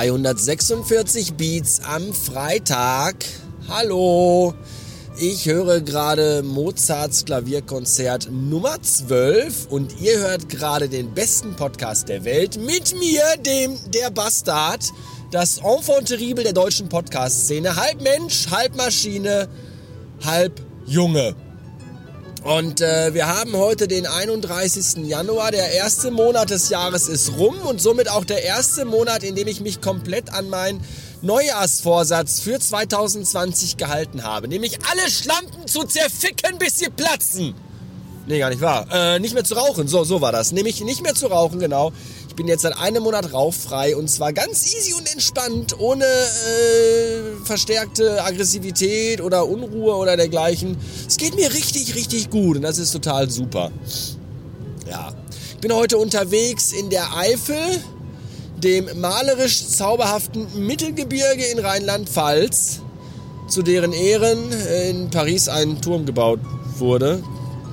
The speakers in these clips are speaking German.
346 Beats am Freitag. Hallo. Ich höre gerade Mozarts Klavierkonzert Nummer 12 und ihr hört gerade den besten Podcast der Welt mit mir, dem Der Bastard, das Enfant terrible der deutschen Podcast-Szene. Halb Mensch, halb Maschine, halb Junge. Und äh, wir haben heute den 31. Januar. Der erste Monat des Jahres ist rum und somit auch der erste Monat, in dem ich mich komplett an meinen Neujahrsvorsatz für 2020 gehalten habe. Nämlich alle Schlampen zu zerficken, bis sie platzen. Nee, gar nicht wahr. Äh, nicht mehr zu rauchen. So, so war das. Nämlich nicht mehr zu rauchen, genau. Ich bin jetzt seit einem Monat rauchfrei und zwar ganz easy und entspannt, ohne äh, verstärkte Aggressivität oder Unruhe oder dergleichen. Es geht mir richtig, richtig gut und das ist total super. Ja. Ich bin heute unterwegs in der Eifel, dem malerisch zauberhaften Mittelgebirge in Rheinland-Pfalz, zu deren Ehren in Paris ein Turm gebaut wurde.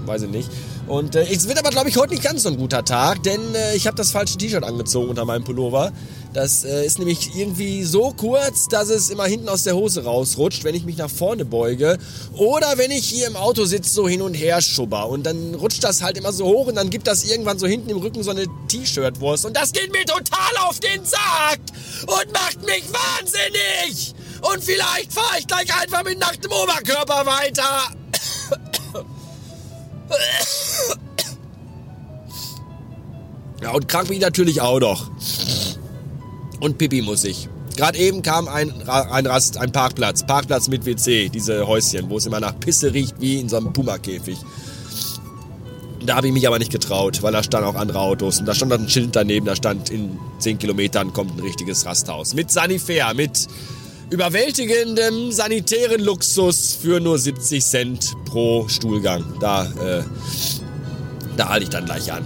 Weiß ich nicht. Und äh, es wird aber, glaube ich, heute nicht ganz so ein guter Tag, denn äh, ich habe das falsche T-Shirt angezogen unter meinem Pullover. Das äh, ist nämlich irgendwie so kurz, dass es immer hinten aus der Hose rausrutscht, wenn ich mich nach vorne beuge. Oder wenn ich hier im Auto sitze, so hin und her schubber. Und dann rutscht das halt immer so hoch und dann gibt das irgendwann so hinten im Rücken so eine T-Shirt-Wurst. Und das geht mir total auf den Sack und macht mich wahnsinnig. Und vielleicht fahre ich gleich einfach mit nacktem Oberkörper weiter. Ja, und krank bin ich natürlich auch noch. Und Pipi muss ich. Gerade eben kam ein, ein Rast, ein Parkplatz. Parkplatz mit WC, diese Häuschen, wo es immer nach Pisse riecht wie in so einem Puma-Käfig. Da habe ich mich aber nicht getraut, weil da standen auch andere Autos. Und da stand ein Schild daneben, da stand in 10 Kilometern kommt ein richtiges Rasthaus. Mit Sanifair, mit überwältigendem sanitären Luxus für nur 70 Cent pro Stuhlgang. Da, äh, da halte ich dann gleich an.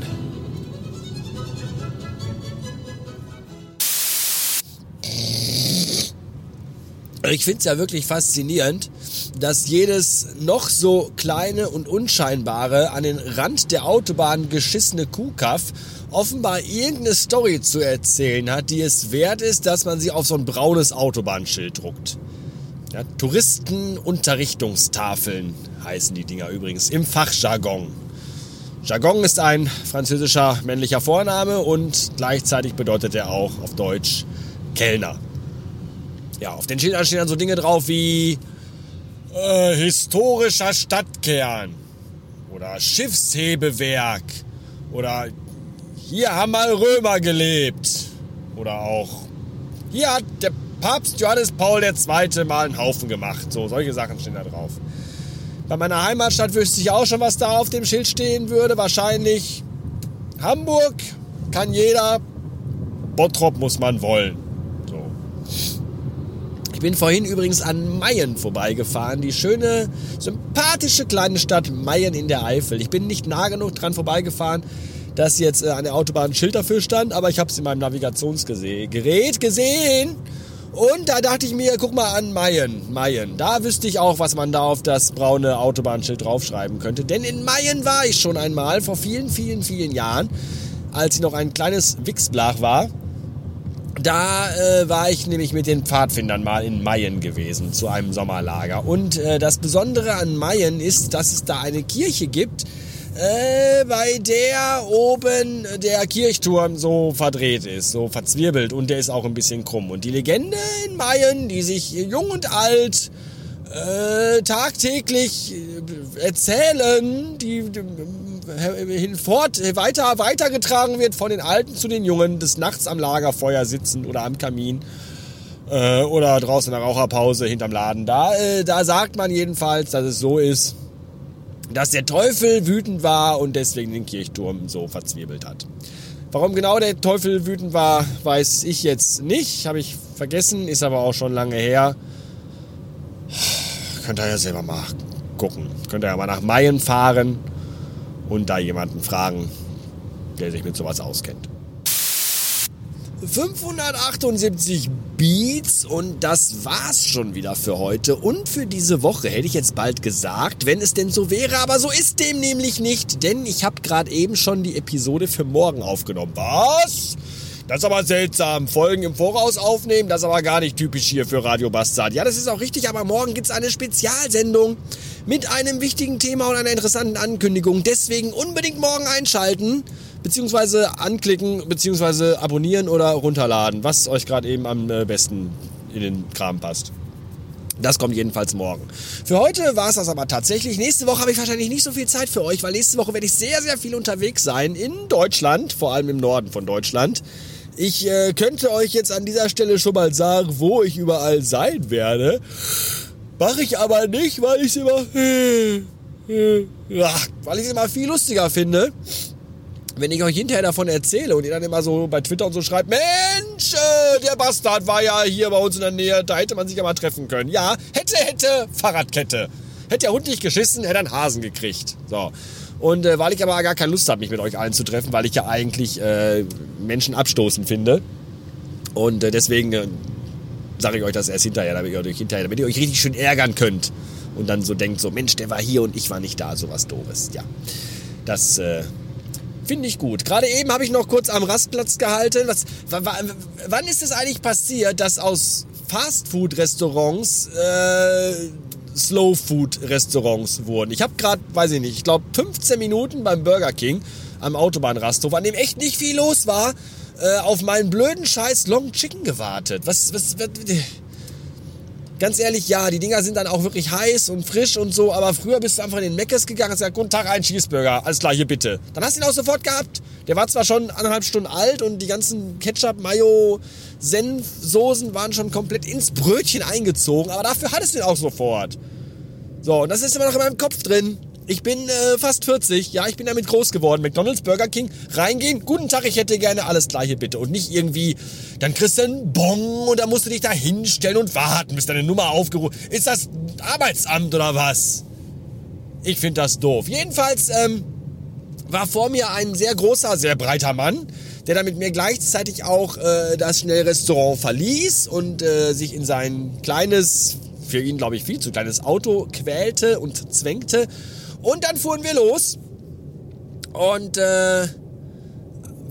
Ich finde es ja wirklich faszinierend, dass jedes noch so kleine und unscheinbare an den Rand der Autobahn geschissene Kuhkaff offenbar irgendeine Story zu erzählen hat, die es wert ist, dass man sie auf so ein braunes Autobahnschild druckt. Ja, Touristenunterrichtungstafeln heißen die Dinger übrigens im Fachjargon. Jargon ist ein französischer männlicher Vorname und gleichzeitig bedeutet er auch auf Deutsch Kellner. Ja, auf den Schildern stehen dann so Dinge drauf wie äh, historischer Stadtkern oder Schiffshebewerk oder hier haben mal Römer gelebt oder auch hier hat der Papst Johannes Paul II. mal einen Haufen gemacht. So, solche Sachen stehen da drauf. Bei meiner Heimatstadt wüsste ich auch schon, was da auf dem Schild stehen würde. Wahrscheinlich Hamburg kann jeder, Bottrop muss man wollen. Ich bin vorhin übrigens an Mayen vorbeigefahren, die schöne, sympathische kleine Stadt Mayen in der Eifel. Ich bin nicht nah genug dran vorbeigefahren, dass jetzt äh, an der Autobahn ein Schild dafür stand, aber ich habe es in meinem Navigationsgerät gesehen. Und da dachte ich mir, guck mal an Mayen, Mayen. Da wüsste ich auch, was man da auf das braune Autobahnschild draufschreiben könnte. Denn in Mayen war ich schon einmal, vor vielen, vielen, vielen Jahren, als ich noch ein kleines Wichsblach war. Da äh, war ich nämlich mit den Pfadfindern mal in Mayen gewesen zu einem Sommerlager. Und äh, das Besondere an Mayen ist, dass es da eine Kirche gibt, äh, bei der oben der Kirchturm so verdreht ist, so verzwirbelt und der ist auch ein bisschen krumm. Und die Legende in Mayen, die sich jung und alt äh, tagtäglich äh, erzählen, die, die hinfort weiter weitergetragen wird von den Alten zu den Jungen, des Nachts am Lagerfeuer sitzen oder am Kamin äh, oder draußen in der Raucherpause hinterm Laden. Da, äh, da sagt man jedenfalls, dass es so ist, dass der Teufel wütend war und deswegen den Kirchturm so verzwirbelt hat. Warum genau der Teufel wütend war, weiß ich jetzt nicht. Habe ich vergessen, ist aber auch schon lange her. Könnt ihr ja selber mal gucken. Könnt ihr ja mal nach Mayen fahren und da jemanden fragen, der sich mit sowas auskennt. 578 Beats und das war's schon wieder für heute und für diese Woche hätte ich jetzt bald gesagt, wenn es denn so wäre, aber so ist dem nämlich nicht, denn ich habe gerade eben schon die Episode für morgen aufgenommen. Was? Das ist aber seltsam. Folgen im Voraus aufnehmen, das ist aber gar nicht typisch hier für Radio Bastard. Ja, das ist auch richtig, aber morgen gibt's eine Spezialsendung mit einem wichtigen Thema und einer interessanten Ankündigung. Deswegen unbedingt morgen einschalten, beziehungsweise anklicken, beziehungsweise abonnieren oder runterladen, was euch gerade eben am äh, besten in den Kram passt. Das kommt jedenfalls morgen. Für heute war es das aber tatsächlich. Nächste Woche habe ich wahrscheinlich nicht so viel Zeit für euch, weil nächste Woche werde ich sehr, sehr viel unterwegs sein in Deutschland, vor allem im Norden von Deutschland. Ich äh, könnte euch jetzt an dieser Stelle schon mal sagen, wo ich überall sein werde. Mache ich aber nicht, weil ich es immer, weil ich es immer viel lustiger finde wenn ich euch hinterher davon erzähle und ihr dann immer so bei Twitter und so schreibt, Mensch, äh, der Bastard war ja hier bei uns in der Nähe, da hätte man sich ja mal treffen können. Ja, hätte, hätte, Fahrradkette. Hätte der Hund nicht geschissen, hätte einen Hasen gekriegt. So. Und äh, weil ich aber gar keine Lust habe, mich mit euch allen zu treffen, weil ich ja eigentlich äh, Menschen abstoßen finde. Und äh, deswegen äh, sage ich euch das erst hinterher, damit ihr euch hinterher, damit ihr euch richtig schön ärgern könnt. Und dann so denkt, so Mensch, der war hier und ich war nicht da, sowas doofes. Ja, das äh, Finde ich gut. Gerade eben habe ich noch kurz am Rastplatz gehalten. Was, wann ist es eigentlich passiert, dass aus Fastfood-Restaurants äh, Slow-Food-Restaurants wurden? Ich habe gerade, weiß ich nicht, ich glaube 15 Minuten beim Burger King am Autobahnrasthof, an dem echt nicht viel los war, äh, auf meinen blöden Scheiß Long Chicken gewartet. Was, was, was ganz ehrlich, ja, die Dinger sind dann auch wirklich heiß und frisch und so, aber früher bist du einfach in den Meckes gegangen, hast gesagt, guten Tag, ein Cheeseburger, alles klar, hier bitte. Dann hast du ihn auch sofort gehabt. Der war zwar schon anderthalb Stunden alt und die ganzen Ketchup, Mayo, Senf, Soßen waren schon komplett ins Brötchen eingezogen, aber dafür hattest du ihn auch sofort. So, und das ist immer noch in meinem Kopf drin. Ich bin äh, fast 40, ja, ich bin damit groß geworden. McDonalds, Burger King, reingehen, guten Tag, ich hätte gerne alles gleiche bitte. Und nicht irgendwie, dann kriegst du einen Bon und dann musst du dich da hinstellen und warten, bis deine Nummer aufgerufen Ist das Arbeitsamt oder was? Ich finde das doof. Jedenfalls ähm, war vor mir ein sehr großer, sehr breiter Mann, der dann mit mir gleichzeitig auch äh, das Schnellrestaurant verließ und äh, sich in sein kleines, für ihn glaube ich viel zu kleines Auto quälte und zwängte und dann fuhren wir los. Und äh,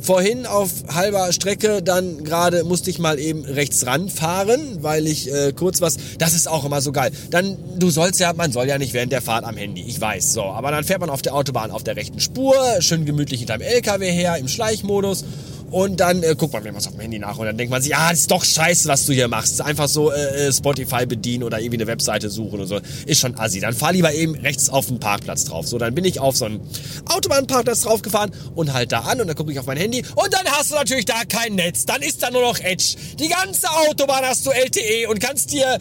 vorhin auf halber Strecke, dann gerade musste ich mal eben rechts ranfahren, weil ich äh, kurz was, das ist auch immer so geil. Dann, du sollst ja, man soll ja nicht während der Fahrt am Handy, ich weiß, so. Aber dann fährt man auf der Autobahn auf der rechten Spur, schön gemütlich hinterm LKW her, im Schleichmodus und dann äh, guckt man mir was auf dem Handy nach und dann denkt man sich, ah, ist doch scheiße, was du hier machst. Einfach so äh, äh, Spotify bedienen oder irgendwie eine Webseite suchen und so. Ist schon assi. Dann fahr lieber eben rechts auf den Parkplatz drauf. So, dann bin ich auf so einen Autobahnparkplatz draufgefahren und halt da an und dann gucke ich auf mein Handy und dann hast du natürlich da kein Netz. Dann ist da nur noch Edge. Die ganze Autobahn hast du LTE und kannst dir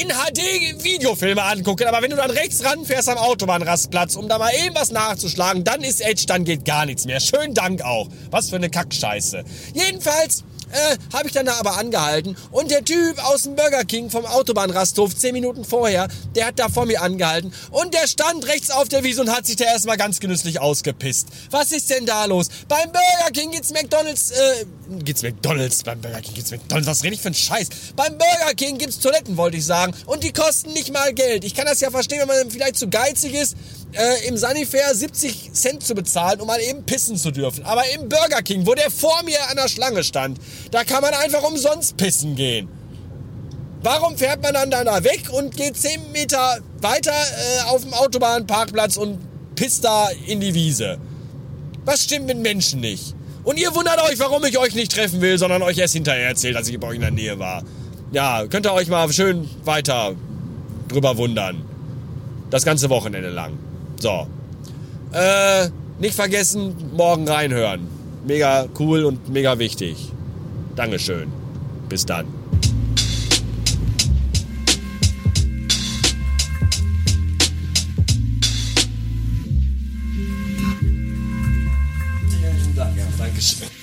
in HD Videofilme angucken. Aber wenn du dann rechts ranfährst am Autobahnrastplatz, um da mal eben was nachzuschlagen, dann ist Edge, dann geht gar nichts mehr. Schönen Dank auch. Was für eine Kackscheiße. Scheiße. Jedenfalls äh, habe ich dann da aber angehalten und der Typ aus dem Burger King vom Autobahnrasthof zehn Minuten vorher, der hat da vor mir angehalten und der stand rechts auf der Wiese und hat sich da erstmal ganz genüsslich ausgepisst. Was ist denn da los? Beim Burger King gibt's McDonalds, äh, gibt's McDonalds, beim Burger King gibt's McDonalds, was rede ich für ein Scheiß? Beim Burger King gibt's Toiletten, wollte ich sagen und die kosten nicht mal Geld. Ich kann das ja verstehen, wenn man vielleicht zu geizig ist, äh, im Sanifair 70 Cent zu bezahlen, um mal eben pissen zu dürfen. Aber im Burger King, wo der vor mir an der Schlange stand, da kann man einfach umsonst pissen gehen. Warum fährt man dann da weg und geht 10 Meter weiter äh, auf dem Autobahnparkplatz und pisst da in die Wiese? Was stimmt mit Menschen nicht? Und ihr wundert euch, warum ich euch nicht treffen will, sondern euch erst hinterher erzählt, dass ich bei euch in der Nähe war. Ja, könnt ihr euch mal schön weiter drüber wundern. Das ganze Wochenende lang. So. Äh, nicht vergessen, morgen reinhören. Mega cool und mega wichtig. Dankeschön. Bis dann. Danke, ja, Dankeschön.